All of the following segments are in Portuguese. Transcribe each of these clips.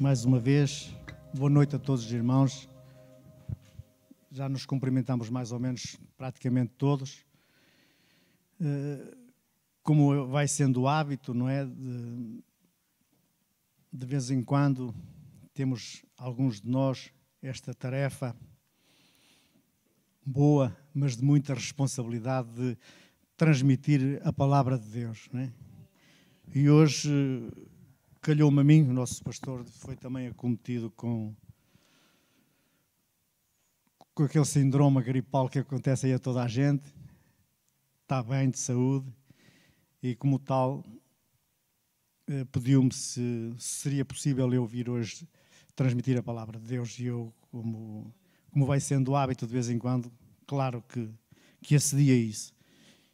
mais uma vez. Boa noite a todos os irmãos. Já nos cumprimentamos mais ou menos praticamente todos. Eh, como vai sendo o hábito, não é? De, de vez em quando temos alguns de nós esta tarefa boa, mas de muita responsabilidade de transmitir a palavra de Deus, não é? E hoje calhou-me a mim, o nosso pastor foi também acometido com, com aquele síndrome gripal que acontece aí a toda a gente, está bem de saúde, e como tal, eh, pediu-me se, se seria possível eu vir hoje transmitir a palavra de Deus, e eu, como, como vai sendo o hábito de vez em quando, claro que, que acedi a isso.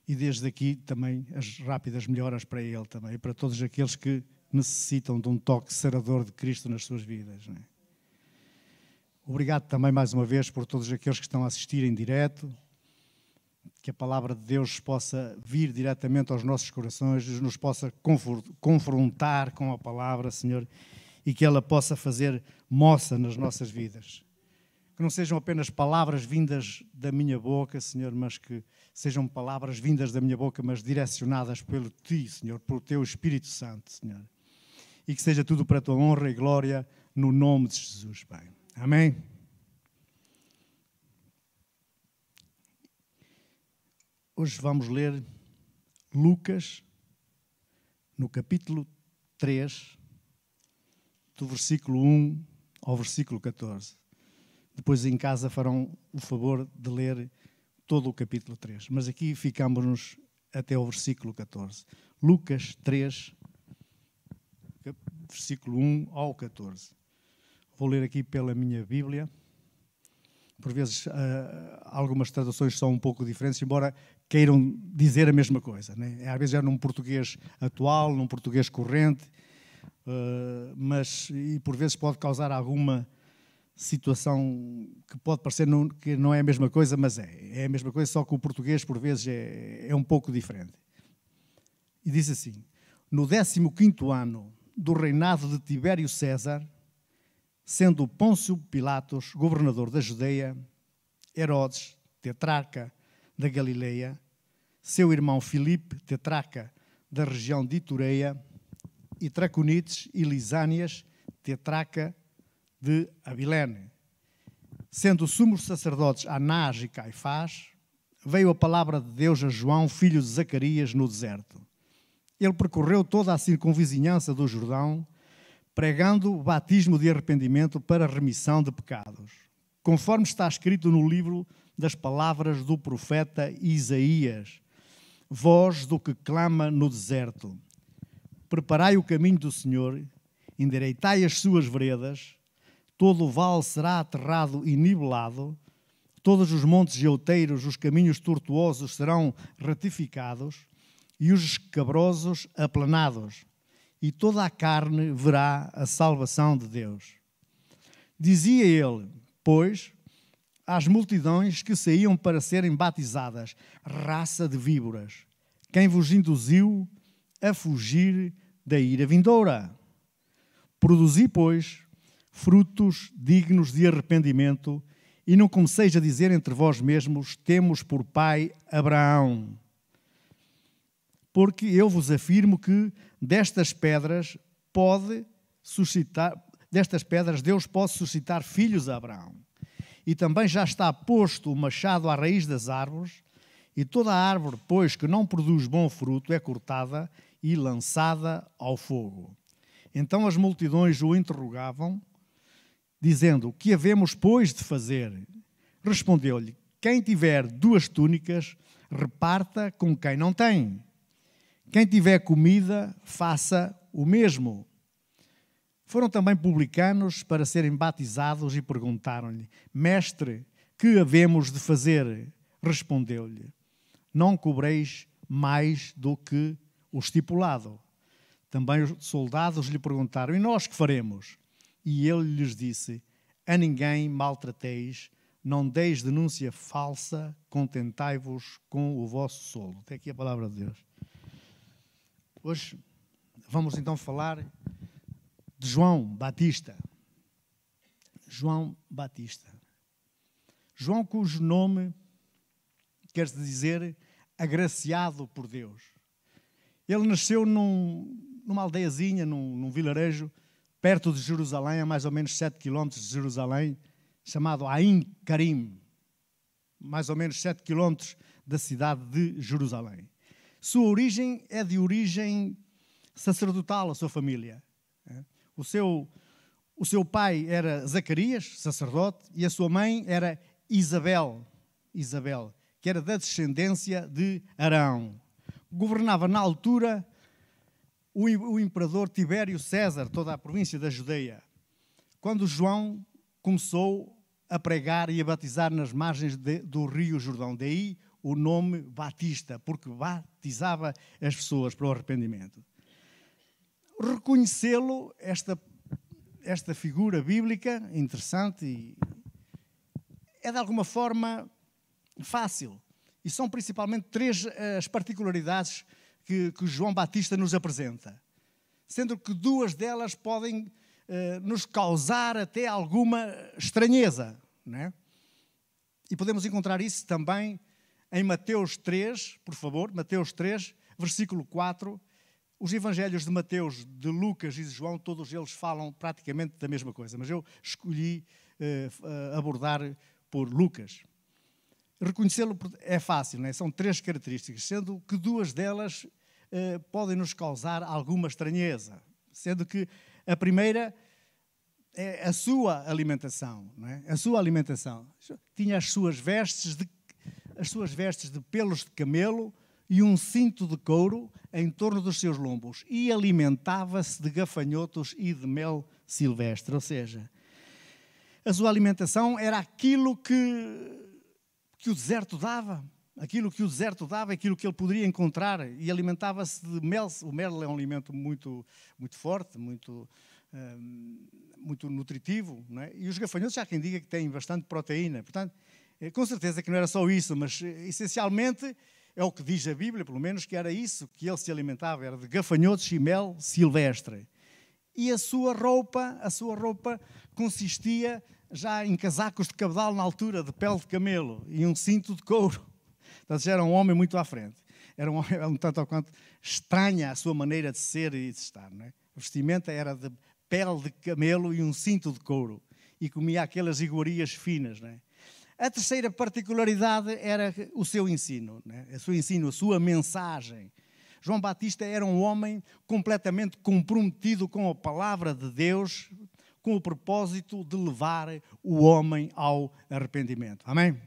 E desde aqui também as rápidas melhoras para ele também, e para todos aqueles que necessitam de um toque sarador de Cristo nas suas vidas. É? Obrigado também mais uma vez por todos aqueles que estão a assistir em direto, que a palavra de Deus possa vir diretamente aos nossos corações, nos possa confrontar com a palavra, Senhor, e que ela possa fazer moça nas nossas vidas. Que não sejam apenas palavras vindas da minha boca, Senhor, mas que sejam palavras vindas da minha boca, mas direcionadas pelo Ti, Senhor, pelo Teu Espírito Santo, Senhor e que seja tudo para a tua honra e glória no nome de Jesus, Pai. Amém? Hoje vamos ler Lucas, no capítulo 3, do versículo 1 ao versículo 14. Depois em casa farão o favor de ler todo o capítulo 3. Mas aqui ficamos até o versículo 14. Lucas 3, versículo 1 ao 14. Vou ler aqui pela minha Bíblia. Por vezes, uh, algumas traduções são um pouco diferentes, embora queiram dizer a mesma coisa. Né? Às vezes é num português atual, num português corrente, uh, mas e por vezes pode causar alguma situação que pode parecer não, que não é a mesma coisa, mas é. É a mesma coisa, só que o português por vezes é, é um pouco diferente. E diz assim: No 15 ano do reinado de Tibério César, sendo Pôncio Pilatos governador da Judeia, Herodes, tetrarca da Galileia, seu irmão Filipe, tetrarca da região de Itureia, e Traconites e Lisânias, tetrarca de Abilene. Sendo sumos sacerdotes Anás e Caifás, veio a palavra de Deus a João, filho de Zacarias, no deserto ele percorreu toda a circunvizinhança do Jordão, pregando o batismo de arrependimento para remissão de pecados, conforme está escrito no livro das palavras do profeta Isaías, voz do que clama no deserto. Preparai o caminho do Senhor, endireitai as suas veredas, todo o vale será aterrado e nivelado, todos os montes outeiros, os caminhos tortuosos serão retificados, e os escabrosos aplanados, e toda a carne verá a salvação de Deus. Dizia ele, pois, às multidões que saíam para serem batizadas, raça de víboras, quem vos induziu a fugir da ira vindoura? Produzi, pois, frutos dignos de arrependimento, e não comeceis a dizer entre vós mesmos: temos por pai Abraão porque eu vos afirmo que destas pedras pode suscitar, destas pedras Deus pode suscitar filhos a Abraão. E também já está posto o machado à raiz das árvores, e toda árvore, pois, que não produz bom fruto, é cortada e lançada ao fogo. Então as multidões o interrogavam, dizendo: Que havemos, pois, de fazer? Respondeu-lhe: Quem tiver duas túnicas, reparta com quem não tem. Quem tiver comida, faça o mesmo. Foram também publicanos para serem batizados e perguntaram-lhe: Mestre, que havemos de fazer? Respondeu-lhe: Não cobreis mais do que o estipulado. Também os soldados lhe perguntaram: E nós que faremos? E ele lhes disse: A ninguém maltrateis, não deis denúncia falsa, contentai-vos com o vosso soldo. Até aqui a palavra de Deus. Hoje vamos então falar de João Batista. João Batista. João, cujo nome quer dizer agraciado por Deus. Ele nasceu num, numa aldeiazinha, num, num, vilarejo, perto de Jerusalém, a mais ou menos 7 quilómetros de Jerusalém, chamado Ain Karim, mais ou menos 7 quilómetros da cidade de Jerusalém. Sua origem é de origem sacerdotal, a sua família. O seu, o seu pai era Zacarias, sacerdote, e a sua mãe era Isabel, Isabel, que era da descendência de Arão. Governava na altura o, o imperador Tibério César, toda a província da Judeia. Quando João começou a pregar e a batizar nas margens de, do rio Jordão. Daí o nome Batista, porque batizava as pessoas para o arrependimento. Reconhecê-lo, esta, esta figura bíblica interessante, é de alguma forma fácil. E são principalmente três eh, as particularidades que, que João Batista nos apresenta. Sendo que duas delas podem eh, nos causar até alguma estranheza. É? E podemos encontrar isso também em Mateus 3, por favor, Mateus 3, versículo 4. Os evangelhos de Mateus, de Lucas e de João, todos eles falam praticamente da mesma coisa, mas eu escolhi uh, abordar por Lucas. Reconhecê-lo é fácil, é? são três características, sendo que duas delas uh, podem nos causar alguma estranheza. Sendo que a primeira é a sua alimentação, é? a sua alimentação. Tinha as suas vestes de as suas vestes de pelos de camelo e um cinto de couro em torno dos seus lombos e alimentava-se de gafanhotos e de mel silvestre, ou seja, a sua alimentação era aquilo que, que o deserto dava, aquilo que o deserto dava, aquilo que ele poderia encontrar, e alimentava-se de mel. O mel é um alimento muito, muito forte, muito, hum, muito nutritivo, é? e os gafanhotos, há quem diga que têm bastante proteína. Portanto, com certeza que não era só isso, mas eh, essencialmente é o que diz a Bíblia, pelo menos, que era isso que ele se alimentava, era de gafanhotos e mel silvestre. E a sua roupa, a sua roupa consistia já em casacos de cabedal na altura, de pele de camelo, e um cinto de couro. Portanto, já era um homem muito à frente. Era um homem, um tanto ou quanto estranha a sua maneira de ser e de estar. Não é? A vestimenta era de pele de camelo e um cinto de couro. E comia aquelas iguarias finas. Não é? A terceira particularidade era o seu ensino, né? o seu ensino, a sua mensagem. João Batista era um homem completamente comprometido com a palavra de Deus, com o propósito de levar o homem ao arrependimento. Amém?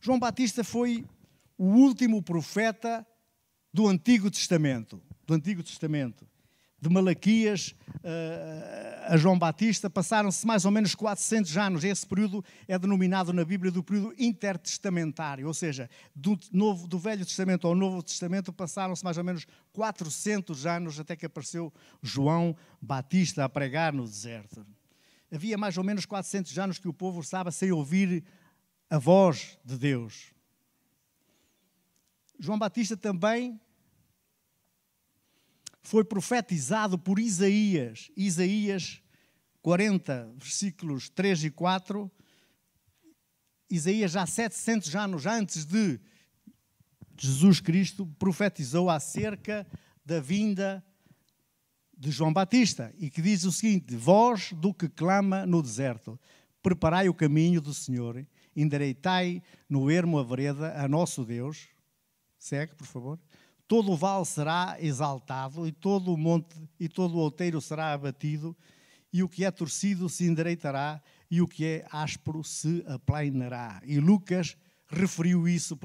João Batista foi o último profeta do Antigo Testamento. Do Antigo Testamento. De Malaquias uh, a João Batista passaram-se mais ou menos 400 anos. Esse período é denominado na Bíblia do período intertestamentário, ou seja, do, novo, do Velho Testamento ao Novo Testamento passaram-se mais ou menos 400 anos até que apareceu João Batista a pregar no deserto. Havia mais ou menos 400 anos que o povo estava sem ouvir a voz de Deus. João Batista também foi profetizado por Isaías. Isaías 40, versículos 3 e 4. Isaías, já 700 anos antes de Jesus Cristo, profetizou acerca da vinda de João Batista e que diz o seguinte: Voz do que clama no deserto, preparai o caminho do Senhor, endireitai no ermo a vereda a nosso Deus. Segue, por favor todo o vale será exaltado, e todo o monte e todo o outeiro será abatido, e o que é torcido se endireitará, e o que é áspero se aplainará. E Lucas referiu isso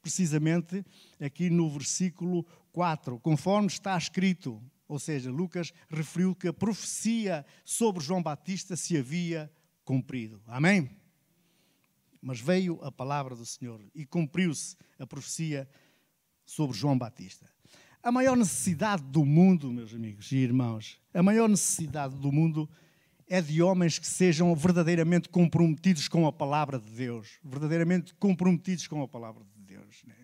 precisamente aqui no versículo 4, conforme está escrito. Ou seja, Lucas referiu que a profecia sobre João Batista se havia cumprido. Amém? Mas veio a palavra do Senhor e cumpriu-se a profecia sobre João Batista. A maior necessidade do mundo, meus amigos e irmãos, a maior necessidade do mundo é de homens que sejam verdadeiramente comprometidos com a palavra de Deus, verdadeiramente comprometidos com a palavra de Deus. Né?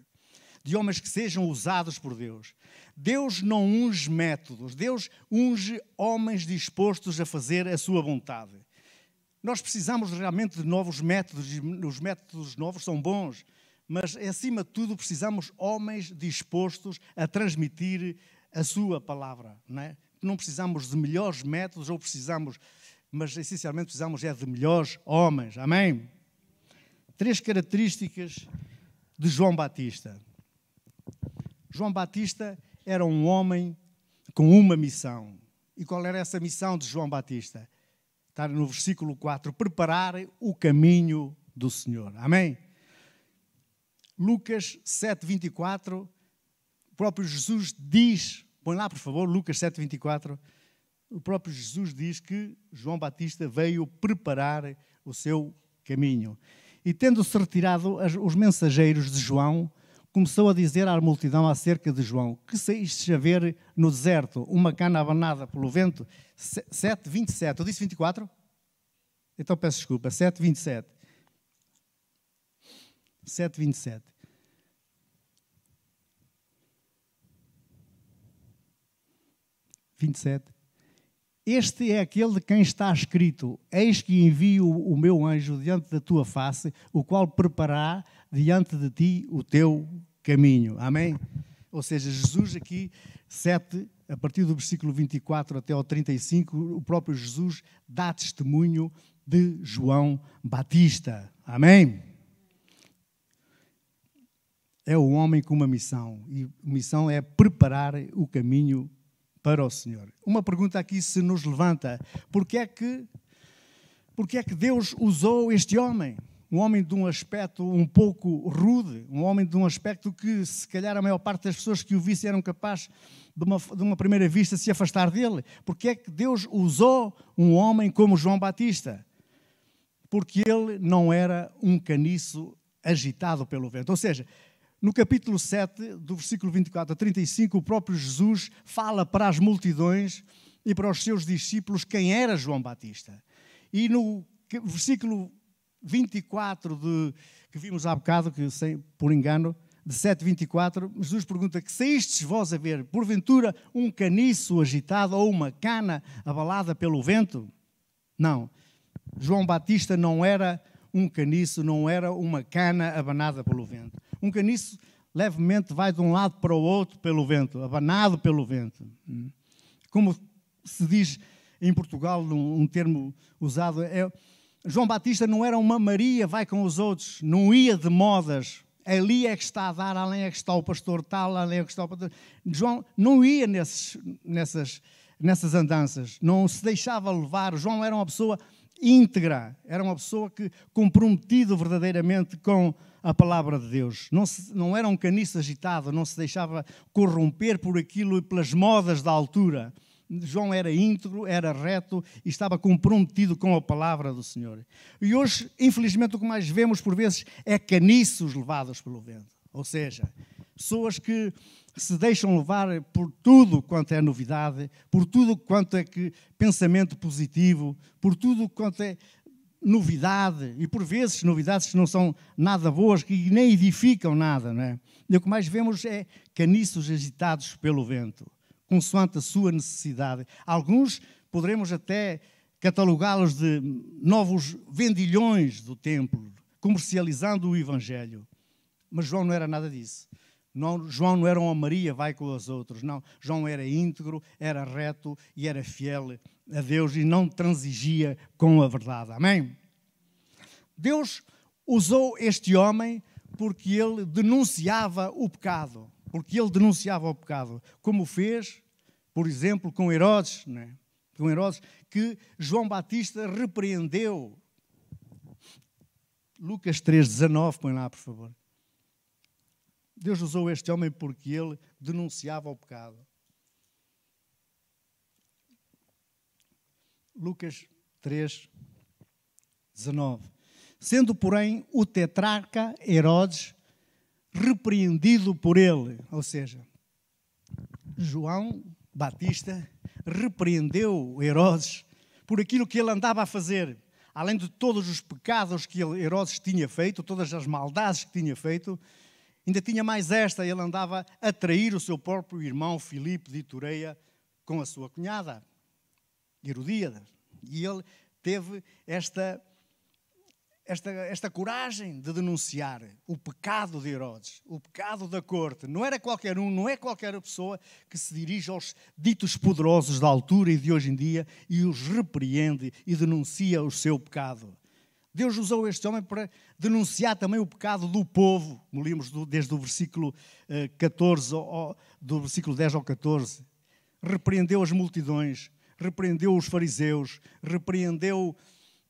de homens que sejam usados por Deus. Deus não unge métodos, Deus unge homens dispostos a fazer a sua vontade. Nós precisamos realmente de novos métodos, e os métodos novos são bons, mas acima de tudo precisamos homens dispostos a transmitir a sua palavra. Não, é? não precisamos de melhores métodos ou precisamos, mas essencialmente precisamos é de melhores homens. Amém? Três características de João Batista. João Batista era um homem com uma missão. E qual era essa missão de João Batista? Está no versículo 4: preparar o caminho do Senhor. Amém? Lucas 7, 24, o próprio Jesus diz, põe lá por favor, Lucas 7, 24, o próprio Jesus diz que João Batista veio preparar o seu caminho. E tendo-se retirado os mensageiros de João, começou a dizer à multidão acerca de João: Que saíste a ver no deserto uma cana abanada pelo vento? 7, 27. Eu disse 24? Então peço desculpa. 7, 27. 7, 27. Vinte Este é aquele de quem está escrito: Eis que envio o meu anjo diante da tua face, o qual preparará diante de ti o teu caminho. Amém? Ou seja, Jesus aqui, 7, a partir do versículo 24 até ao 35, o próprio Jesus dá testemunho de João Batista. Amém? É o homem com uma missão, e a missão é preparar o caminho para o Senhor. Uma pergunta aqui se nos levanta: porquê é que, porquê é que Deus usou este homem? um homem de um aspecto um pouco rude, um homem de um aspecto que, se calhar, a maior parte das pessoas que o vissem eram capazes, de uma, de uma primeira vista, se afastar dele. Porque é que Deus usou um homem como João Batista? Porque ele não era um caniço agitado pelo vento. Ou seja, no capítulo 7, do versículo 24 a 35, o próprio Jesus fala para as multidões e para os seus discípulos quem era João Batista. E no versículo 24 de, que vimos há bocado, que sem, por engano, de 7,24, Jesus pergunta que saístes vós a ver, porventura, um caniço agitado ou uma cana abalada pelo vento? Não. João Batista não era um caniço, não era uma cana abanada pelo vento. Um caniço levemente vai de um lado para o outro pelo vento, abanado pelo vento. Como se diz em Portugal, um termo usado, é João Batista não era uma Maria, vai com os outros, não ia de modas. Ali é que está a dar, além é que está o pastor tal, além é que está o pastor. João não ia nesses, nessas, nessas andanças, não se deixava levar. João era uma pessoa íntegra, era uma pessoa que comprometido verdadeiramente com a palavra de Deus. Não, se, não era um caniço agitado, não se deixava corromper por aquilo e pelas modas da altura. João era íntegro, era reto e estava comprometido com a palavra do Senhor. E hoje, infelizmente, o que mais vemos por vezes é caniços levados pelo vento. Ou seja, pessoas que se deixam levar por tudo quanto é novidade, por tudo quanto é que pensamento positivo, por tudo quanto é novidade, e por vezes novidades que não são nada boas, que nem edificam nada, não é? E o que mais vemos é caniços agitados pelo vento consoante a sua necessidade. Alguns poderemos até catalogá-los de novos vendilhões do templo, comercializando o Evangelho. Mas João não era nada disso. Não, João não era uma Maria, vai com os outros. Não, João era íntegro, era reto e era fiel a Deus e não transigia com a verdade. Amém? Deus usou este homem porque ele denunciava o pecado porque ele denunciava o pecado, como fez, por exemplo, com Herodes, né? com Herodes, que João Batista repreendeu. Lucas 3,19, põe lá, por favor. Deus usou este homem porque ele denunciava o pecado. Lucas 3, 19. Sendo, porém, o tetrarca Herodes repreendido por ele. Ou seja, João Batista repreendeu Herodes por aquilo que ele andava a fazer. Além de todos os pecados que Herodes tinha feito, todas as maldades que tinha feito, Ainda tinha mais esta, ele andava a trair o seu próprio irmão Filipe de Itureia com a sua cunhada, Herodíada. E ele teve esta, esta, esta coragem de denunciar o pecado de Herodes, o pecado da corte. Não era qualquer um, não é qualquer pessoa que se dirige aos ditos poderosos da altura e de hoje em dia e os repreende e denuncia o seu pecado. Deus usou este homem para denunciar também o pecado do povo, lemos desde o versículo 14, eh, do versículo 10 ao 14. Repreendeu as multidões, repreendeu os fariseus, repreendeu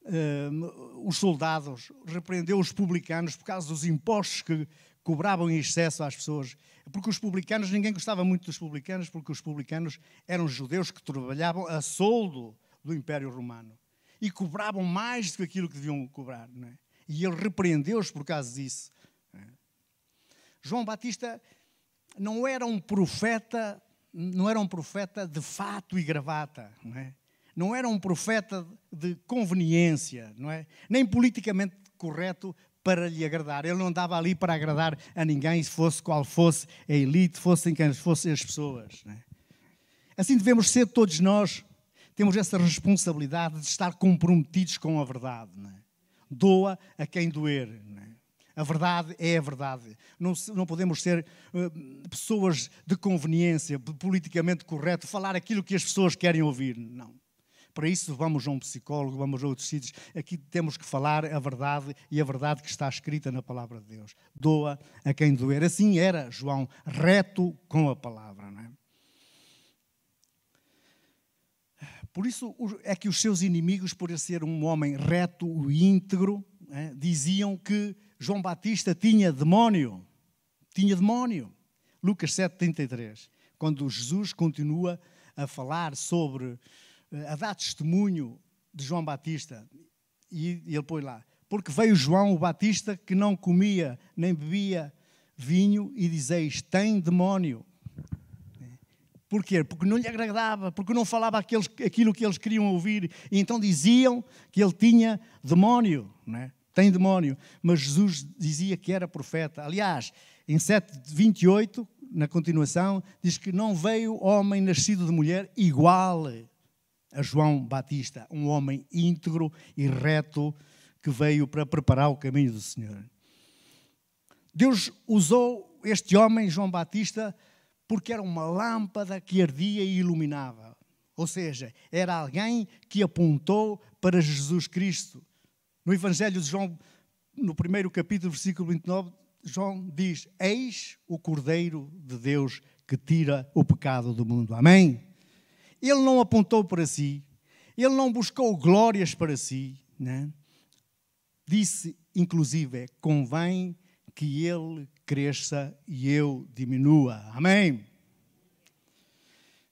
uh, os soldados, repreendeu os publicanos por causa dos impostos que cobravam em excesso às pessoas. Porque os publicanos, ninguém gostava muito dos publicanos, porque os publicanos eram judeus que trabalhavam a soldo do Império Romano e cobravam mais do que aquilo que deviam cobrar. É? E ele repreendeu-os por causa disso. É? João Batista não era um profeta, não era um profeta de fato e gravata, não é? Não era um profeta de conveniência, não é? Nem politicamente correto para lhe agradar. Ele não andava ali para agradar a ninguém, se fosse qual fosse a elite, fossem quem fossem as pessoas. É? Assim devemos ser todos nós temos essa responsabilidade de estar comprometidos com a verdade. É? Doa a quem doer. É? A verdade é a verdade. Não, não podemos ser uh, pessoas de conveniência, politicamente correto, falar aquilo que as pessoas querem ouvir. Não. Para isso vamos a um psicólogo, vamos a outros sítios. Aqui temos que falar a verdade e a verdade que está escrita na palavra de Deus. Doa a quem doer. Assim era João, reto com a palavra. Não é? Por isso é que os seus inimigos, por ser um homem reto e íntegro, é, diziam que João Batista tinha demónio. Tinha demónio. Lucas 7,33. Quando Jesus continua a falar sobre, eh, a dar testemunho de João Batista, e ele põe lá: Porque veio João o Batista que não comia nem bebia vinho, e dizeis: tem demónio. Porquê? Porque não lhe agradava, porque não falava aqueles, aquilo que eles queriam ouvir. E então diziam que ele tinha demónio, não é? tem demónio. Mas Jesus dizia que era profeta. Aliás, em 7,28, na continuação, diz que não veio homem nascido de mulher igual a João Batista, um homem íntegro e reto que veio para preparar o caminho do Senhor. Deus usou este homem, João Batista, porque era uma lâmpada que ardia e iluminava. Ou seja, era alguém que apontou para Jesus Cristo. No Evangelho de João, no primeiro capítulo, versículo 29, João diz: Eis o Cordeiro de Deus que tira o pecado do mundo. Amém? Ele não apontou para si, ele não buscou glórias para si, né? disse, inclusive, convém que ele cresça e eu diminua. Amém?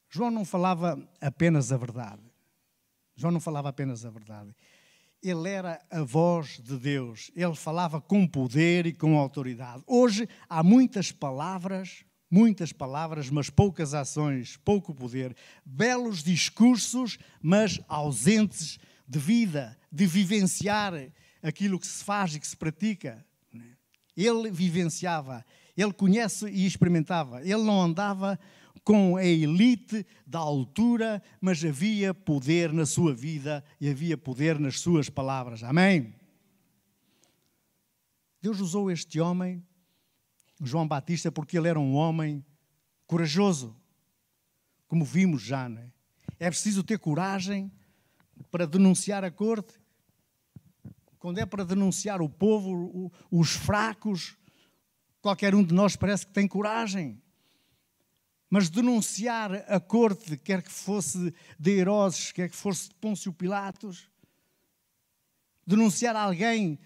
João não falava apenas a verdade. João não falava apenas a verdade. Ele era a voz de Deus. Ele falava com poder e com autoridade. Hoje há muitas palavras, muitas palavras, mas poucas ações, pouco poder. Belos discursos, mas ausentes de vida, de vivenciar aquilo que se faz e que se pratica. Ele vivenciava, ele conhece e experimentava. Ele não andava com a elite da altura, mas havia poder na sua vida e havia poder nas suas palavras. Amém? Deus usou este homem, João Batista, porque ele era um homem corajoso, como vimos já. Não é? é preciso ter coragem para denunciar a corte, quando é para denunciar o povo, os fracos, qualquer um de nós parece que tem coragem. Mas denunciar a corte, quer que fosse de Herodes, quer que fosse de Pôncio Pilatos, denunciar alguém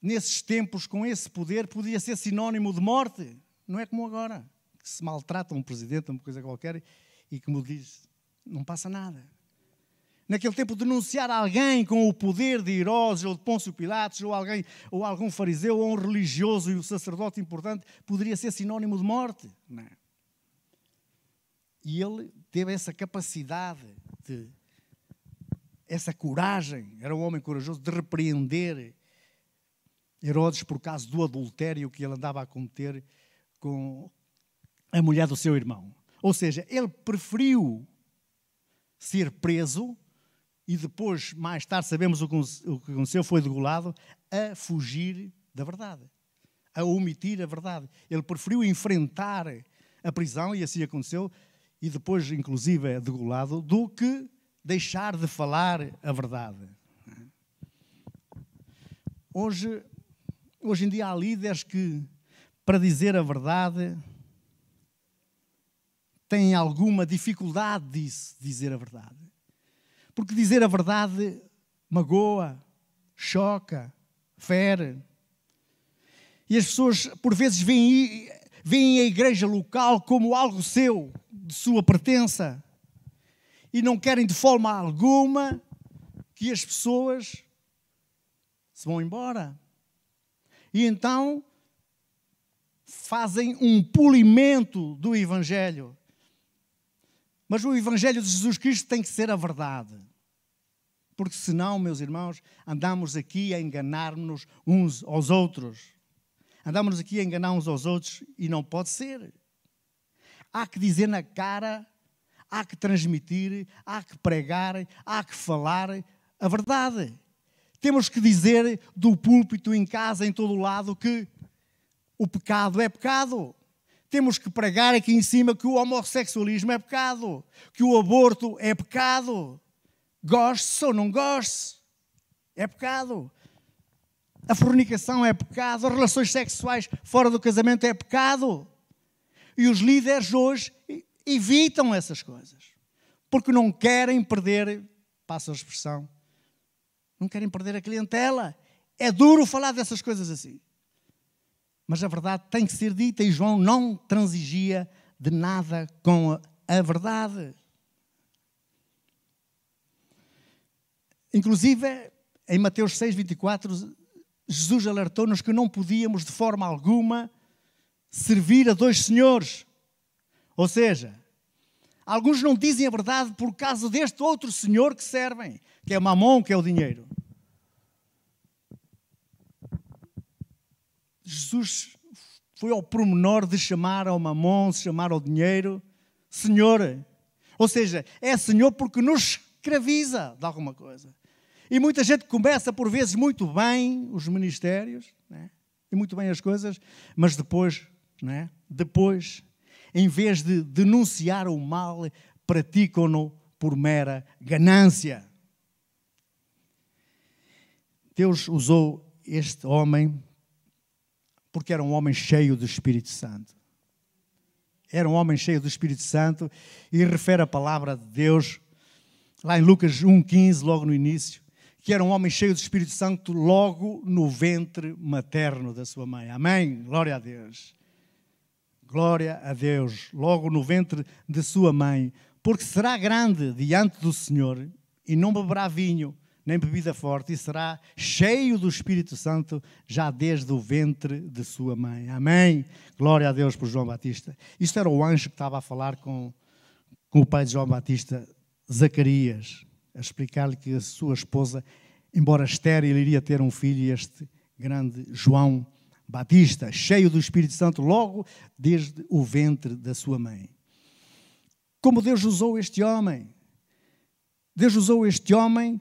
nesses tempos com esse poder podia ser sinónimo de morte. Não é como agora, que se maltrata um presidente, uma coisa qualquer, e como diz, não passa nada naquele tempo, denunciar alguém com o poder de Herodes ou de Pôncio Pilatos, ou, alguém, ou algum fariseu, ou um religioso e um sacerdote importante, poderia ser sinónimo de morte. Não é? E ele teve essa capacidade, de, essa coragem, era um homem corajoso, de repreender Herodes por causa do adultério que ele andava a cometer com a mulher do seu irmão. Ou seja, ele preferiu ser preso e depois, mais tarde, sabemos o que aconteceu, foi degolado, a fugir da verdade, a omitir a verdade. Ele preferiu enfrentar a prisão, e assim aconteceu, e depois, inclusive, é degolado, do que deixar de falar a verdade. Hoje, hoje em dia há líderes que, para dizer a verdade, têm alguma dificuldade de dizer a verdade. Porque dizer a verdade magoa, choca, fere. E as pessoas, por vezes, veem, veem a igreja local como algo seu, de sua pertença. E não querem de forma alguma que as pessoas se vão embora. E então fazem um polimento do Evangelho. Mas o Evangelho de Jesus Cristo tem que ser a verdade. Porque senão, meus irmãos, andamos aqui a enganar-nos uns aos outros. Andamos aqui a enganar uns aos outros e não pode ser. Há que dizer na cara, há que transmitir, há que pregar, há que falar a verdade. Temos que dizer do púlpito, em casa, em todo o lado, que o pecado é pecado. Temos que pregar aqui em cima que o homossexualismo é pecado, que o aborto é pecado. Goste ou não goste, é pecado. A fornicação é pecado, as relações sexuais fora do casamento é pecado. E os líderes hoje evitam essas coisas, porque não querem perder, passa a expressão, não querem perder a clientela. É duro falar dessas coisas assim mas a verdade tem que ser dita e João não transigia de nada com a verdade. Inclusive, em Mateus 6, 24, Jesus alertou-nos que não podíamos de forma alguma servir a dois senhores. Ou seja, alguns não dizem a verdade por causa deste outro senhor que servem, que é mamon, que é o dinheiro. Jesus foi ao promenor de chamar ao mamon, chamar ao dinheiro, Senhor. Ou seja, é Senhor porque nos escraviza de alguma coisa. E muita gente começa, por vezes, muito bem os ministérios, né? e muito bem as coisas, mas depois, né? depois, em vez de denunciar o mal, praticam-no por mera ganância. Deus usou este homem porque era um homem cheio do Espírito Santo. Era um homem cheio do Espírito Santo e refere a palavra de Deus lá em Lucas 1,15, logo no início, que era um homem cheio do Espírito Santo logo no ventre materno da sua mãe. Amém? Glória a Deus. Glória a Deus, logo no ventre de sua mãe, porque será grande diante do Senhor e não beberá vinho nem bebida forte, e será cheio do Espírito Santo já desde o ventre de sua mãe. Amém? Glória a Deus por João Batista. Isto era o anjo que estava a falar com, com o pai de João Batista, Zacarias, a explicar-lhe que a sua esposa, embora estéril, iria ter um filho, este grande João Batista, cheio do Espírito Santo, logo desde o ventre da sua mãe. Como Deus usou este homem? Deus usou este homem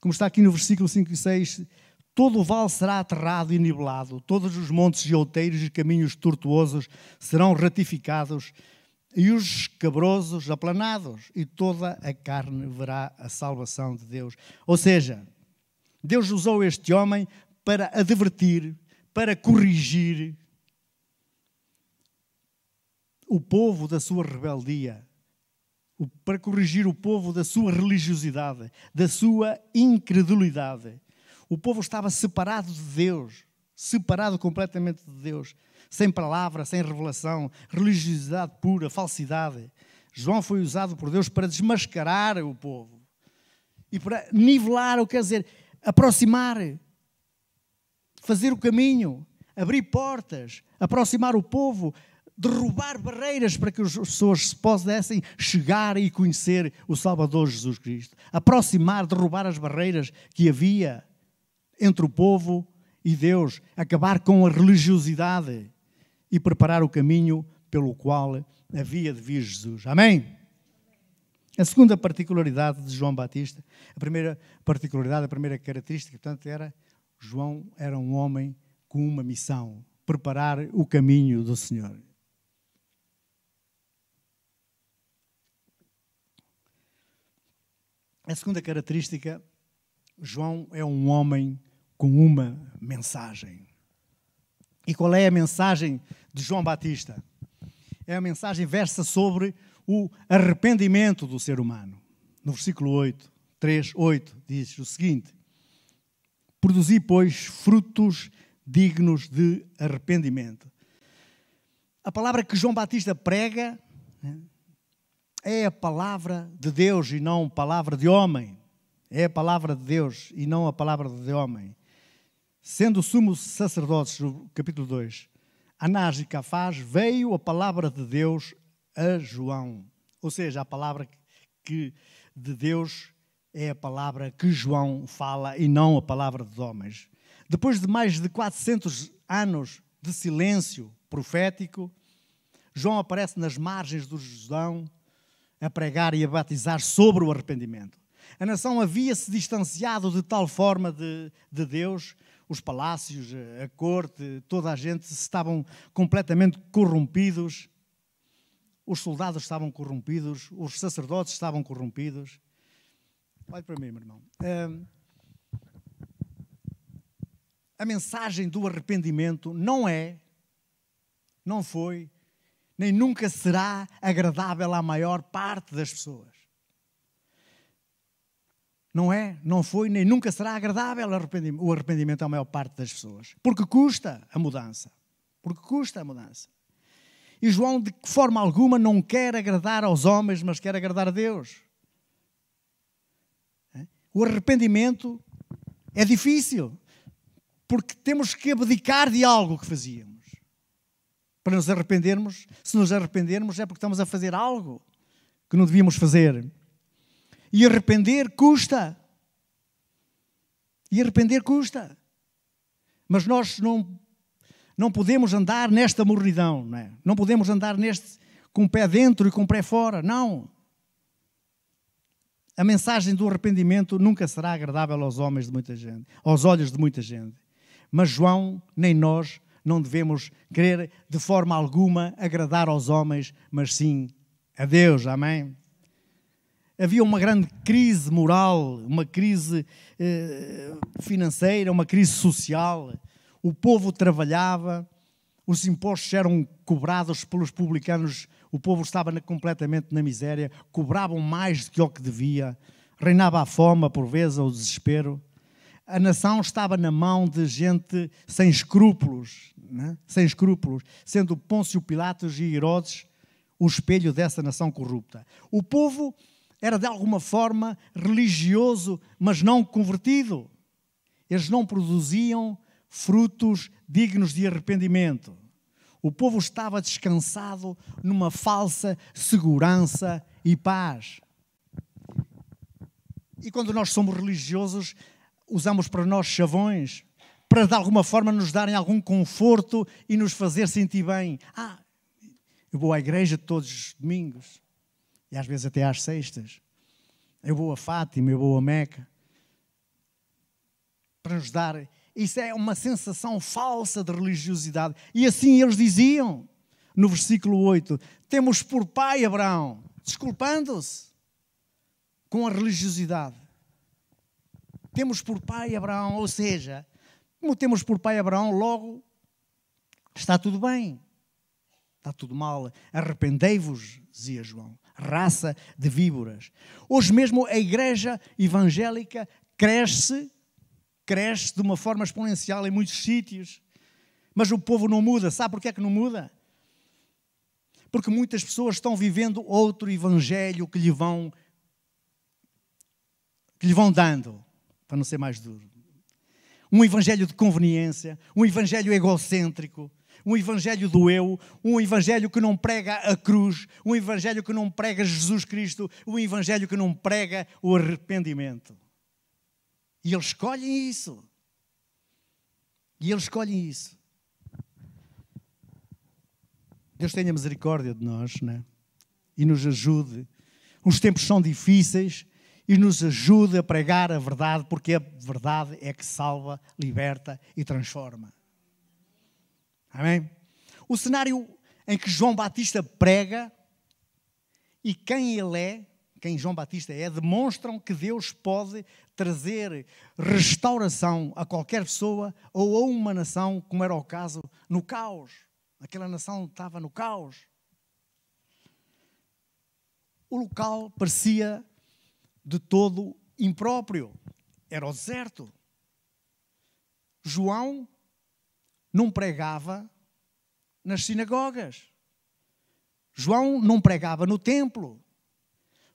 como está aqui no versículo 5 e 6, todo o vale será aterrado e nivelado, todos os montes e outeiros e caminhos tortuosos serão ratificados, e os escabrosos aplanados, e toda a carne verá a salvação de Deus. Ou seja, Deus usou este homem para advertir, para corrigir o povo da sua rebeldia, para corrigir o povo da sua religiosidade, da sua incredulidade. O povo estava separado de Deus, separado completamente de Deus, sem palavra, sem revelação, religiosidade pura, falsidade. João foi usado por Deus para desmascarar o povo e para nivelar, ou quer dizer, aproximar, fazer o caminho, abrir portas, aproximar o povo, derrubar barreiras para que as pessoas pudessem chegar e conhecer o Salvador Jesus Cristo. Aproximar, derrubar as barreiras que havia entre o povo e Deus, acabar com a religiosidade e preparar o caminho pelo qual havia de vir Jesus. Amém? A segunda particularidade de João Batista, a primeira particularidade, a primeira característica, portanto, era João era um homem com uma missão, preparar o caminho do Senhor. A segunda característica, João é um homem com uma mensagem. E qual é a mensagem de João Batista? É a mensagem versa sobre o arrependimento do ser humano. No versículo 8, 3, 8, diz o seguinte: Produzi, pois, frutos dignos de arrependimento. A palavra que João Batista prega né, é a palavra de Deus e não a palavra de homem. É a palavra de Deus e não a palavra de homem. Sendo sumos sacerdotes, no capítulo 2, Anás e Cafás, veio a palavra de Deus a João. Ou seja, a palavra que de Deus é a palavra que João fala e não a palavra dos homens. Depois de mais de 400 anos de silêncio profético, João aparece nas margens do Jordão a pregar e a batizar sobre o arrependimento. A nação havia se distanciado de tal forma de, de Deus, os palácios, a corte, toda a gente estavam completamente corrompidos os soldados estavam corrompidos, os sacerdotes estavam corrompidos. Olhe para mim, meu irmão. a mensagem do arrependimento não é, não foi, nem nunca será agradável à maior parte das pessoas. Não é, não foi, nem nunca será agradável o arrependimento à maior parte das pessoas. Porque custa a mudança. Porque custa a mudança. E João, de forma alguma, não quer agradar aos homens, mas quer agradar a Deus. O arrependimento é difícil, porque temos que abdicar de algo que fazíamos. Para nos arrependermos, se nos arrependermos, é porque estamos a fazer algo que não devíamos fazer. E arrepender custa. E arrepender custa. Mas nós não não podemos andar nesta mornidão, não, é? não podemos andar neste com o pé dentro e com o pé fora, não. A mensagem do arrependimento nunca será agradável aos homens de muita gente, aos olhos de muita gente. Mas João, nem nós, não devemos querer de forma alguma agradar aos homens, mas sim a Deus. Amém? Havia uma grande crise moral, uma crise eh, financeira, uma crise social o povo trabalhava, os impostos eram cobrados pelos publicanos, o povo estava completamente na miséria, cobravam mais do que o que devia, reinava a fome, por vezes, o desespero. A nação estava na mão de gente sem escrúpulos, né? sem escrúpulos, sendo Pôncio Pilatos e Herodes o espelho dessa nação corrupta. O povo era de alguma forma religioso, mas não convertido. Eles não produziam frutos dignos de arrependimento. O povo estava descansado numa falsa segurança e paz. E quando nós somos religiosos, usamos para nós chavões, para de alguma forma nos darem algum conforto e nos fazer sentir bem. Ah, eu vou à igreja todos os domingos, e às vezes até às sextas. Eu vou a Fátima, eu vou a Meca. Para nos dar isso é uma sensação falsa de religiosidade. E assim eles diziam no versículo 8: Temos por pai Abraão, desculpando-se com a religiosidade. Temos por pai Abraão, ou seja, como temos por pai Abraão, logo está tudo bem, está tudo mal. Arrependei-vos, dizia João, raça de víboras. Hoje mesmo a igreja evangélica cresce cresce de uma forma exponencial em muitos sítios, mas o povo não muda. Sabe porquê é que não muda? Porque muitas pessoas estão vivendo outro evangelho que lhe vão que lhe vão dando, para não ser mais duro. Um evangelho de conveniência, um evangelho egocêntrico, um evangelho do eu, um evangelho que não prega a cruz, um evangelho que não prega Jesus Cristo, um evangelho que não prega o arrependimento. E eles escolhem isso. E eles escolhem isso. Deus tenha misericórdia de nós, né? E nos ajude. Os tempos são difíceis e nos ajude a pregar a verdade, porque a verdade é que salva, liberta e transforma. Amém? O cenário em que João Batista prega e quem ele é, quem João Batista é, demonstram que Deus pode trazer restauração a qualquer pessoa ou a uma nação, como era o caso no caos. Aquela nação estava no caos. O local parecia de todo impróprio. Era o deserto. João não pregava nas sinagogas. João não pregava no templo.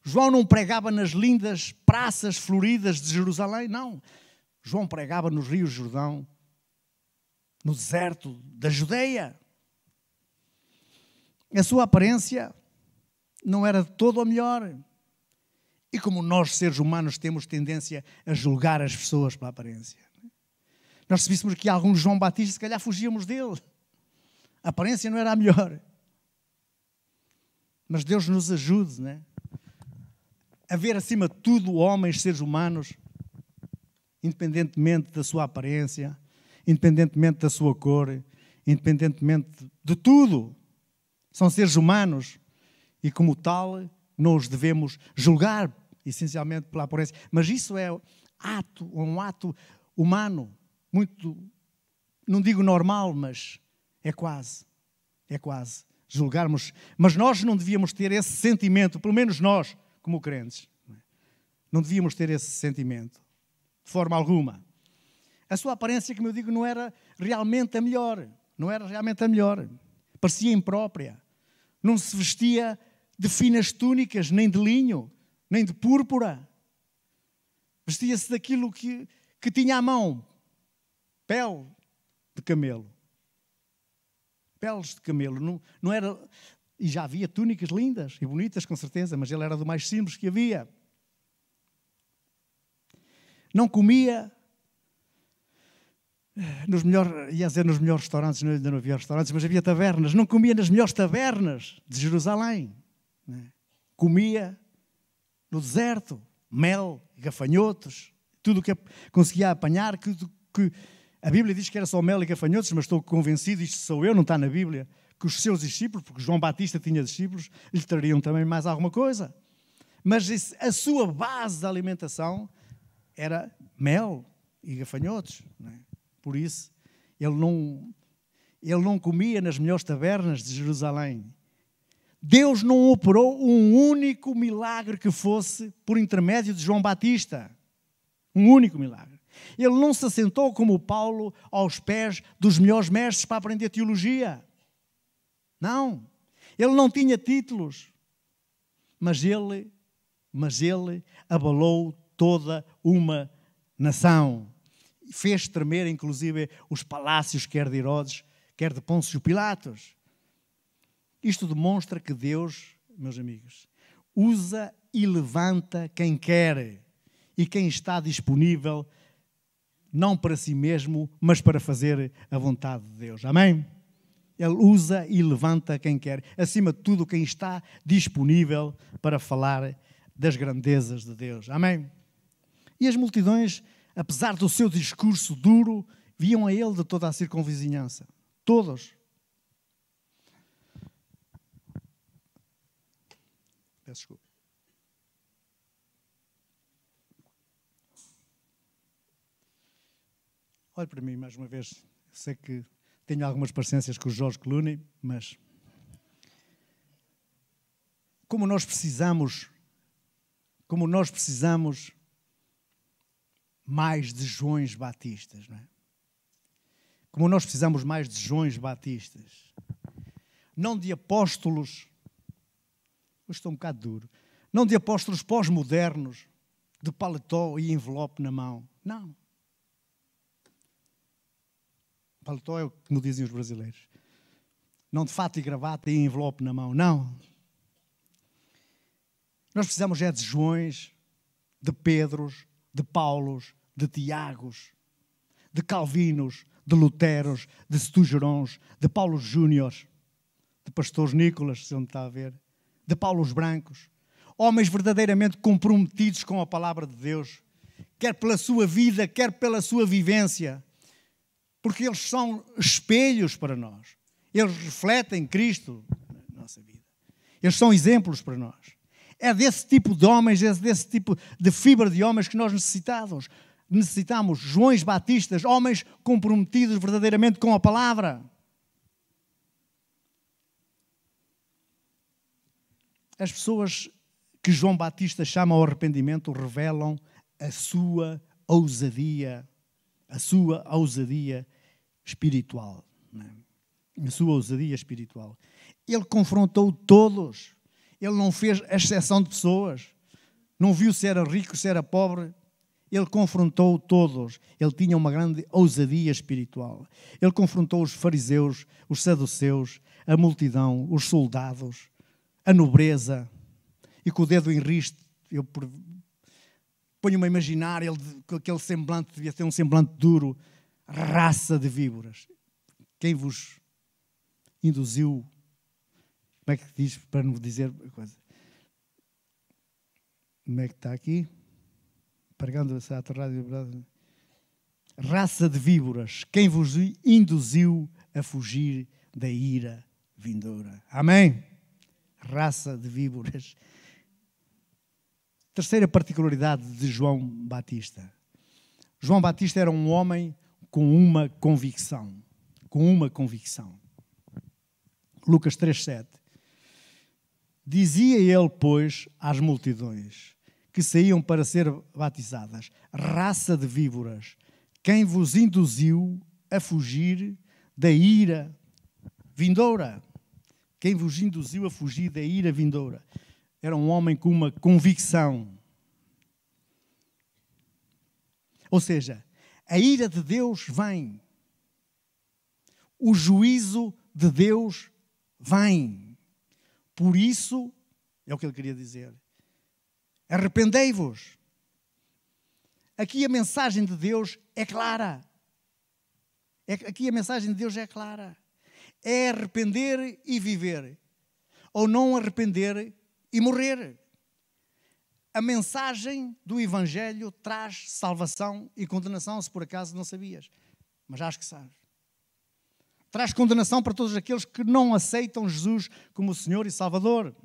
João não pregava nas lindas praças floridas de Jerusalém, não. João pregava nos rios Jordão, no deserto da Judeia. A sua aparência não era de todo a melhor. E como nós, seres humanos, temos tendência a julgar as pessoas pela aparência. Nós se víssemos que algum João Batista, se calhar fugíamos dele. A aparência não era a melhor. Mas Deus nos ajude, né? A ver acima de tudo homens, seres humanos, independentemente da sua aparência, independentemente da sua cor, independentemente de tudo. São seres humanos e, como tal, nós devemos julgar, essencialmente pela aparência. Mas isso é ato, um ato humano, muito, não digo normal, mas é quase. É quase. Julgarmos. Mas nós não devíamos ter esse sentimento, pelo menos nós, como crentes. Não devíamos ter esse sentimento. De forma alguma. A sua aparência, como eu digo, não era realmente a melhor. Não era realmente a melhor. Parecia imprópria. Não se vestia de finas túnicas, nem de linho, nem de púrpura. Vestia-se daquilo que, que tinha à mão: pele de camelo peles de camelo. Não, não era, e já havia túnicas lindas e bonitas, com certeza, mas ele era do mais simples que havia. Não comia nos melhores, ia dizer nos melhores restaurantes, não, ainda não havia restaurantes, mas havia tavernas. Não comia nas melhores tavernas de Jerusalém. Né? Comia no deserto, mel, gafanhotos, tudo o que conseguia apanhar, que, que a Bíblia diz que era só mel e gafanhotos, mas estou convencido, isto sou eu, não está na Bíblia, que os seus discípulos, porque João Batista tinha discípulos, lhe trariam também mais alguma coisa. Mas a sua base de alimentação era mel e gafanhotos. É? Por isso, ele não, ele não comia nas melhores tabernas de Jerusalém. Deus não operou um único milagre que fosse por intermédio de João Batista. Um único milagre. Ele não se assentou como Paulo aos pés dos melhores mestres para aprender teologia. Não. Ele não tinha títulos. Mas ele, mas ele abalou toda uma nação. Fez tremer, inclusive, os palácios, quer de Herodes, quer de Pôncio Pilatos. Isto demonstra que Deus, meus amigos, usa e levanta quem quer e quem está disponível não para si mesmo, mas para fazer a vontade de Deus. Amém? Ele usa e levanta quem quer, acima de tudo, quem está disponível para falar das grandezas de Deus. Amém? E as multidões, apesar do seu discurso duro, viam a ele de toda a circunvizinhança. Todos. Peço desculpa. Olhe para mim mais uma vez. Sei que tenho algumas parecências com o Jorge Clooney, mas como nós precisamos, como nós precisamos mais de Joões Batistas, não é? Como nós precisamos mais de Joões Batistas, não de apóstolos, hoje estou um bocado duro, não de apóstolos pós-modernos, de paletó e envelope na mão, não Paletó é o que me dizem os brasileiros. Não de fato e gravata e envelope na mão. Não. Nós precisamos é de Joões, de Pedros, de Paulos, de Tiagos, de Calvinos, de Luteros, de Stugerons, de Paulo Júnior, de pastores Nicolas, se onde está a ver, de Paulos Brancos, homens verdadeiramente comprometidos com a palavra de Deus, quer pela sua vida, quer pela sua vivência, porque eles são espelhos para nós. Eles refletem Cristo na nossa vida. Eles são exemplos para nós. É desse tipo de homens, é desse tipo de fibra de homens que nós necessitamos. Necessitamos Joões Batistas, homens comprometidos verdadeiramente com a palavra. As pessoas que João Batista chama ao arrependimento revelam a sua ousadia, a sua ousadia espiritual. É? A sua ousadia espiritual. Ele confrontou todos. Ele não fez exceção de pessoas. Não viu se era rico, se era pobre. Ele confrontou todos. Ele tinha uma grande ousadia espiritual. Ele confrontou os fariseus, os saduceus, a multidão, os soldados, a nobreza. E com o dedo em riste, eu ponho-me a imaginar ele, aquele semblante, devia ter um semblante duro, raça de víboras. Quem vos induziu como é que diz para não dizer coisa? Como é que está aqui? Pregando essa rádio. Raça de víboras, quem vos induziu a fugir da ira vindoura? Amém? Raça de víboras. Terceira particularidade de João Batista. João Batista era um homem com uma convicção. Com uma convicção. Lucas 3,7. Dizia ele, pois, às multidões que saíam para ser batizadas: Raça de víboras, quem vos induziu a fugir da ira vindoura? Quem vos induziu a fugir da ira vindoura? Era um homem com uma convicção. Ou seja, a ira de Deus vem. O juízo de Deus vem. Por isso, é o que ele queria dizer. Arrependei-vos. Aqui a mensagem de Deus é clara. É, aqui a mensagem de Deus é clara. É arrepender e viver. Ou não arrepender e morrer. A mensagem do Evangelho traz salvação e condenação, se por acaso não sabias. Mas acho que sabes traz condenação para todos aqueles que não aceitam Jesus como Senhor e Salvador.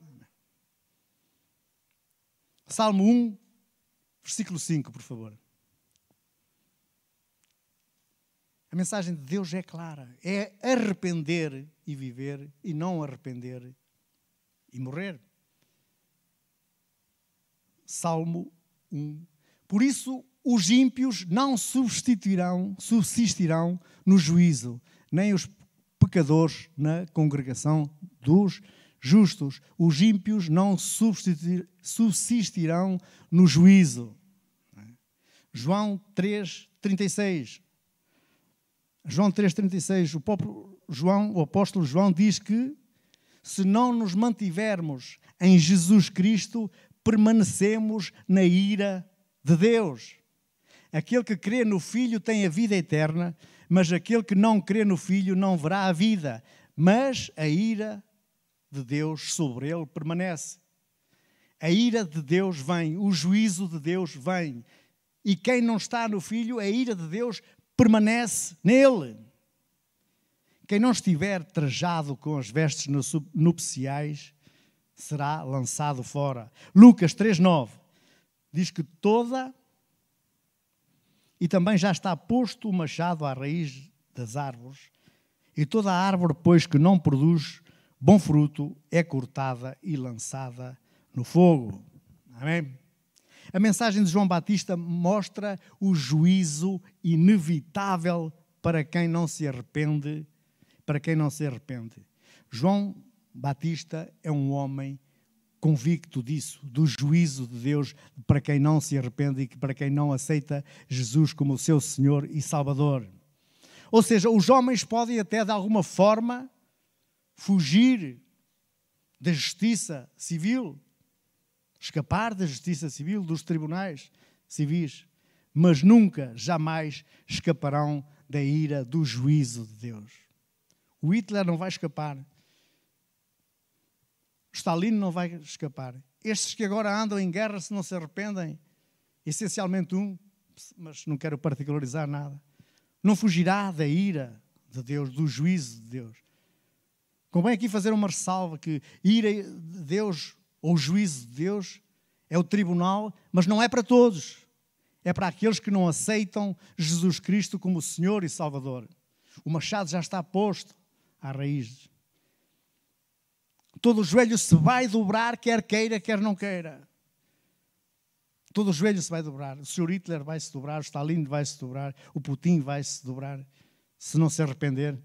Salmo 1, versículo 5, por favor. A mensagem de Deus é clara: é arrepender e viver, e não arrepender e morrer. Salmo 1. Por isso, os ímpios não substituirão, subsistirão no juízo, nem os pecadores na congregação dos justos. Os ímpios não subsistirão no juízo. João 3,36. João 3,36. O próprio João, o apóstolo João, diz que se não nos mantivermos em Jesus Cristo, permanecemos na ira de Deus. Aquele que crê no Filho tem a vida eterna, mas aquele que não crê no Filho não verá a vida, mas a ira de Deus sobre ele permanece. A ira de Deus vem, o juízo de Deus vem. E quem não está no Filho, a ira de Deus permanece nele. Quem não estiver trajado com as vestes nupciais será lançado fora. Lucas 3,9 diz que toda e também já está posto o machado à raiz das árvores, e toda a árvore, pois, que não produz bom fruto, é cortada e lançada no fogo. Amém? A mensagem de João Batista mostra o juízo inevitável para quem não se arrepende, para quem não se arrepende. João Batista é um homem convicto disso, do juízo de Deus para quem não se arrepende e para quem não aceita Jesus como o seu Senhor e Salvador. Ou seja, os homens podem até de alguma forma fugir da justiça civil, escapar da justiça civil, dos tribunais civis, mas nunca, jamais escaparão da ira, do juízo de Deus. O Hitler não vai escapar. Stalin não vai escapar. Estes que agora andam em guerra, se não se arrependem, essencialmente um, mas não quero particularizar nada, não fugirá da ira de Deus, do juízo de Deus. Convém aqui fazer uma ressalva que ira de Deus ou juízo de Deus é o tribunal, mas não é para todos. É para aqueles que não aceitam Jesus Cristo como Senhor e Salvador. O machado já está posto à raiz. Todo o joelho se vai dobrar, quer queira, quer não queira. Todo o joelho se vai dobrar. O Sr. Hitler vai se dobrar, o Stalin vai se dobrar, o Putin vai se dobrar, se não se arrepender.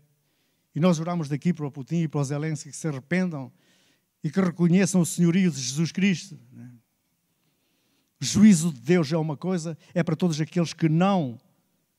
E nós oramos daqui para o Putin e para os Zelensky que se arrependam e que reconheçam o senhorio de Jesus Cristo. Né? Juízo de Deus é uma coisa, é para todos aqueles que não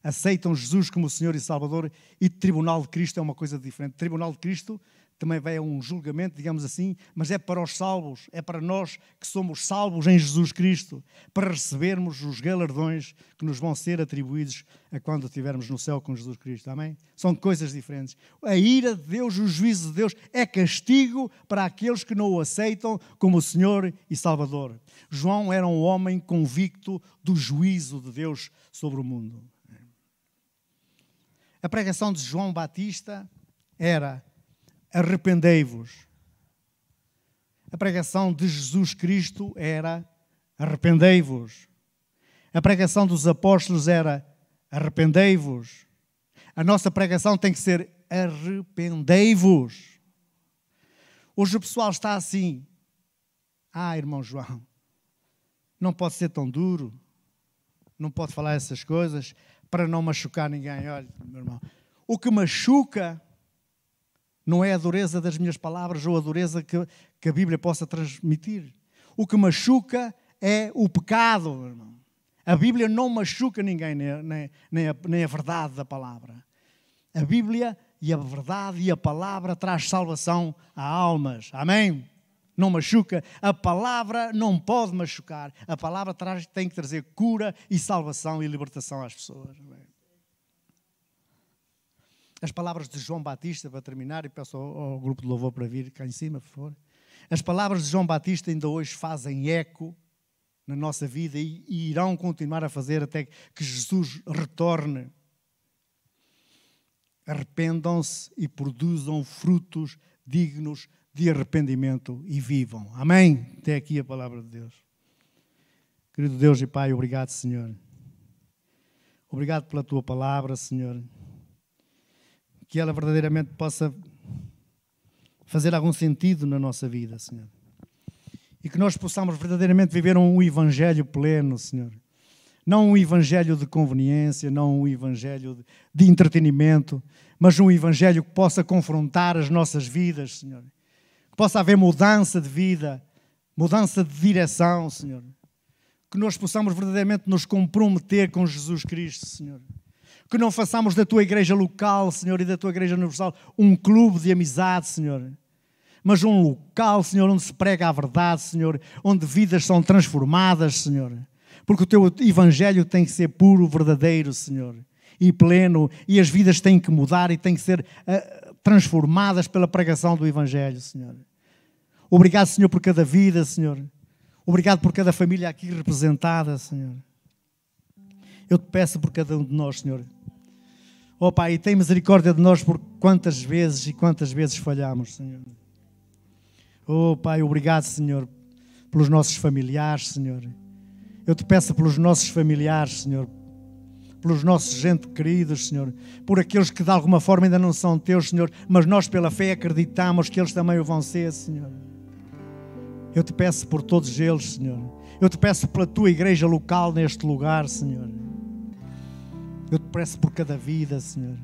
aceitam Jesus como Senhor e Salvador, e Tribunal de Cristo é uma coisa diferente. Tribunal de Cristo também vai a um julgamento, digamos assim, mas é para os salvos, é para nós que somos salvos em Jesus Cristo, para recebermos os galardões que nos vão ser atribuídos a quando estivermos no céu com Jesus Cristo. Amém? São coisas diferentes. A ira de Deus, o juízo de Deus é castigo para aqueles que não o aceitam como Senhor e Salvador. João era um homem convicto do juízo de Deus sobre o mundo. A pregação de João Batista era arrependei-vos. A pregação de Jesus Cristo era arrependei-vos. A pregação dos apóstolos era arrependei-vos. A nossa pregação tem que ser arrependei-vos. Hoje o pessoal está assim. Ah, irmão João, não pode ser tão duro, não pode falar essas coisas para não machucar ninguém. Olha, meu irmão, o que machuca não é a dureza das minhas palavras ou a dureza que, que a Bíblia possa transmitir. O que machuca é o pecado, irmão. A Bíblia não machuca ninguém, nem, nem, a, nem a verdade da palavra. A Bíblia e a verdade e a palavra traz salvação a almas. Amém? Não machuca. A palavra não pode machucar. A palavra traz, tem que trazer cura e salvação e libertação às pessoas. Amém? As palavras de João Batista, para terminar, e peço ao, ao grupo de louvor para vir cá em cima, por favor. As palavras de João Batista ainda hoje fazem eco na nossa vida e, e irão continuar a fazer até que Jesus retorne. Arrependam-se e produzam frutos dignos de arrependimento e vivam. Amém? Até aqui a palavra de Deus. Querido Deus e Pai, obrigado, Senhor. Obrigado pela tua palavra, Senhor que ela verdadeiramente possa fazer algum sentido na nossa vida, Senhor. E que nós possamos verdadeiramente viver um evangelho pleno, Senhor. Não um evangelho de conveniência, não um evangelho de entretenimento, mas um evangelho que possa confrontar as nossas vidas, Senhor. Que possa haver mudança de vida, mudança de direção, Senhor. Que nós possamos verdadeiramente nos comprometer com Jesus Cristo, Senhor que não façamos da tua igreja local, Senhor, e da tua igreja universal um clube de amizade, Senhor. Mas um local, Senhor, onde se prega a verdade, Senhor, onde vidas são transformadas, Senhor. Porque o teu evangelho tem que ser puro, verdadeiro, Senhor, e pleno, e as vidas têm que mudar e têm que ser uh, transformadas pela pregação do evangelho, Senhor. Obrigado, Senhor, por cada vida, Senhor. Obrigado por cada família aqui representada, Senhor. Eu te peço por cada um de nós, Senhor, Oh Pai, tem misericórdia de nós por quantas vezes e quantas vezes falhamos, Senhor. Oh Pai, obrigado, Senhor, pelos nossos familiares, Senhor. Eu te peço pelos nossos familiares, Senhor, pelos nossos gente queridos, Senhor, por aqueles que de alguma forma ainda não são teus, Senhor, mas nós pela fé acreditamos que eles também o vão ser, Senhor. Eu te peço por todos eles, Senhor. Eu te peço pela tua igreja local neste lugar, Senhor. Eu te peço por cada vida, Senhor.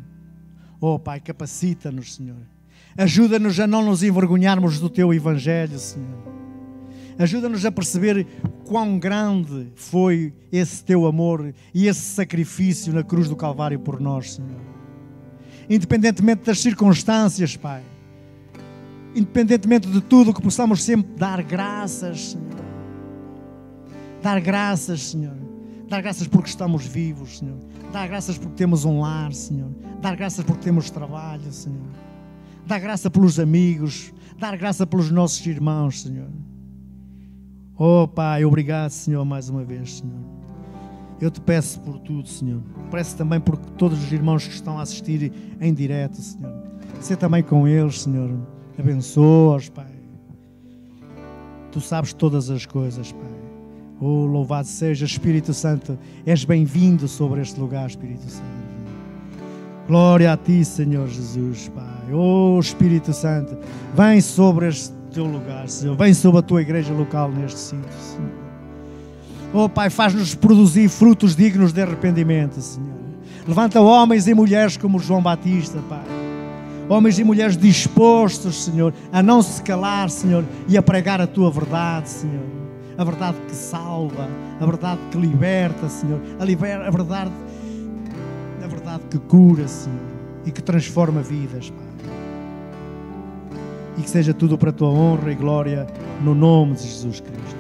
Oh, Pai, capacita-nos, Senhor. Ajuda-nos a não nos envergonharmos do Teu Evangelho, Senhor. Ajuda-nos a perceber quão grande foi esse Teu amor e esse sacrifício na cruz do Calvário por nós, Senhor. Independentemente das circunstâncias, Pai. Independentemente de tudo, que possamos sempre dar graças, Senhor. Dar graças, Senhor Dar graças porque estamos vivos, Senhor. Dar graças porque temos um lar, Senhor. Dar graças porque temos trabalho, Senhor. Dar graça pelos amigos. Dar graça pelos nossos irmãos, Senhor. Oh, Pai, obrigado, Senhor, mais uma vez, Senhor. Eu te peço por tudo, Senhor. Peço também por todos os irmãos que estão a assistir em direto, Senhor. Ser também com eles, Senhor. Abençoa-os, Pai. Tu sabes todas as coisas, Pai. Oh, louvado seja Espírito Santo. És bem-vindo sobre este lugar, Espírito Santo. Glória a Ti, Senhor Jesus, Pai. Oh, Espírito Santo, vem sobre este teu lugar, Senhor. Vem sobre a Tua igreja local neste sítio, Senhor. Oh, Pai, faz-nos produzir frutos dignos de arrependimento, Senhor. Levanta homens e mulheres como João Batista, Pai. Homens e mulheres dispostos, Senhor, a não se calar, Senhor, e a pregar a Tua verdade, Senhor a verdade que salva, a verdade que liberta, Senhor, a, liber, a verdade, a verdade que cura, Senhor, e que transforma vidas, Pai. E que seja tudo para a tua honra e glória, no nome de Jesus Cristo.